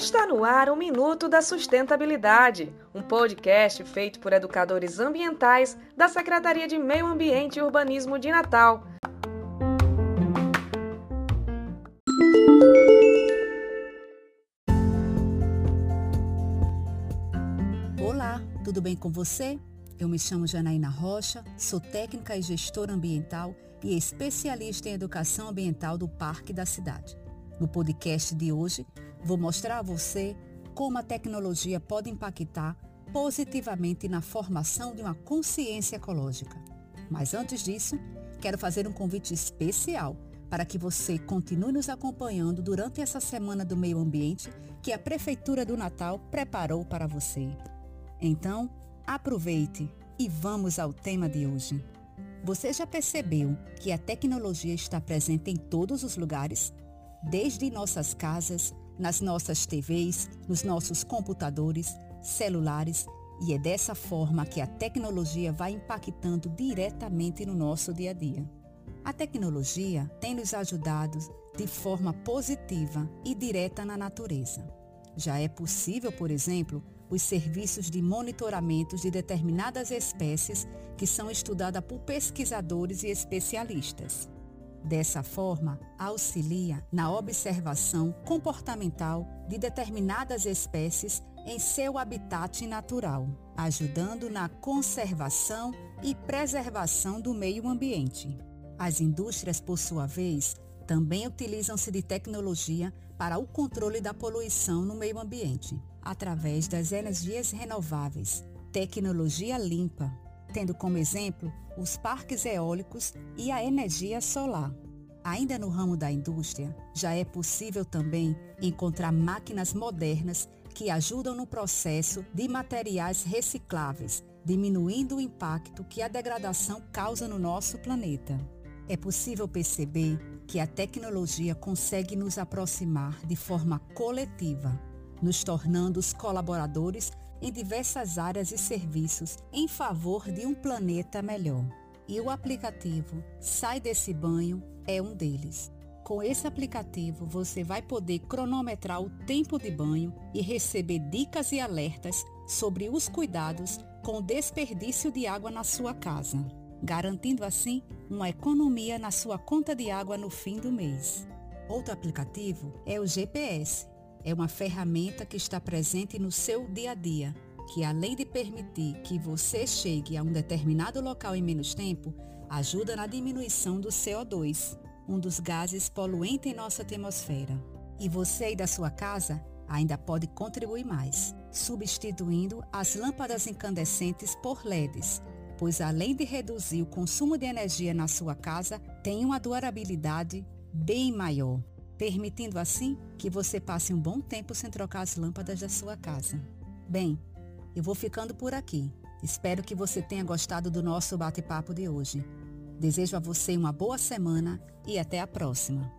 Está no ar o Minuto da Sustentabilidade, um podcast feito por educadores ambientais da Secretaria de Meio Ambiente e Urbanismo de Natal. Olá, tudo bem com você? Eu me chamo Janaína Rocha, sou técnica e gestora ambiental e especialista em educação ambiental do Parque da Cidade. No podcast de hoje, vou mostrar a você como a tecnologia pode impactar positivamente na formação de uma consciência ecológica. Mas antes disso, quero fazer um convite especial para que você continue nos acompanhando durante essa semana do meio ambiente que a Prefeitura do Natal preparou para você. Então, aproveite e vamos ao tema de hoje. Você já percebeu que a tecnologia está presente em todos os lugares? Desde nossas casas, nas nossas TVs, nos nossos computadores, celulares, e é dessa forma que a tecnologia vai impactando diretamente no nosso dia a dia. A tecnologia tem nos ajudado de forma positiva e direta na natureza. Já é possível, por exemplo, os serviços de monitoramento de determinadas espécies que são estudadas por pesquisadores e especialistas. Dessa forma, auxilia na observação comportamental de determinadas espécies em seu habitat natural, ajudando na conservação e preservação do meio ambiente. As indústrias, por sua vez, também utilizam-se de tecnologia para o controle da poluição no meio ambiente, através das energias renováveis, tecnologia limpa, tendo como exemplo os parques eólicos e a energia solar. Ainda no ramo da indústria, já é possível também encontrar máquinas modernas que ajudam no processo de materiais recicláveis, diminuindo o impacto que a degradação causa no nosso planeta. É possível perceber que a tecnologia consegue nos aproximar de forma coletiva, nos tornando os colaboradores em diversas áreas e serviços em favor de um planeta melhor. E o aplicativo Sai Desse Banho é um deles. Com esse aplicativo, você vai poder cronometrar o tempo de banho e receber dicas e alertas sobre os cuidados com o desperdício de água na sua casa garantindo assim uma economia na sua conta de água no fim do mês. Outro aplicativo é o GPS. É uma ferramenta que está presente no seu dia a dia, que além de permitir que você chegue a um determinado local em menos tempo, ajuda na diminuição do CO2, um dos gases poluentes em nossa atmosfera. E você aí da sua casa ainda pode contribuir mais, substituindo as lâmpadas incandescentes por LEDs, pois além de reduzir o consumo de energia na sua casa, tem uma durabilidade bem maior, permitindo assim que você passe um bom tempo sem trocar as lâmpadas da sua casa. Bem, eu vou ficando por aqui. Espero que você tenha gostado do nosso bate-papo de hoje. Desejo a você uma boa semana e até a próxima.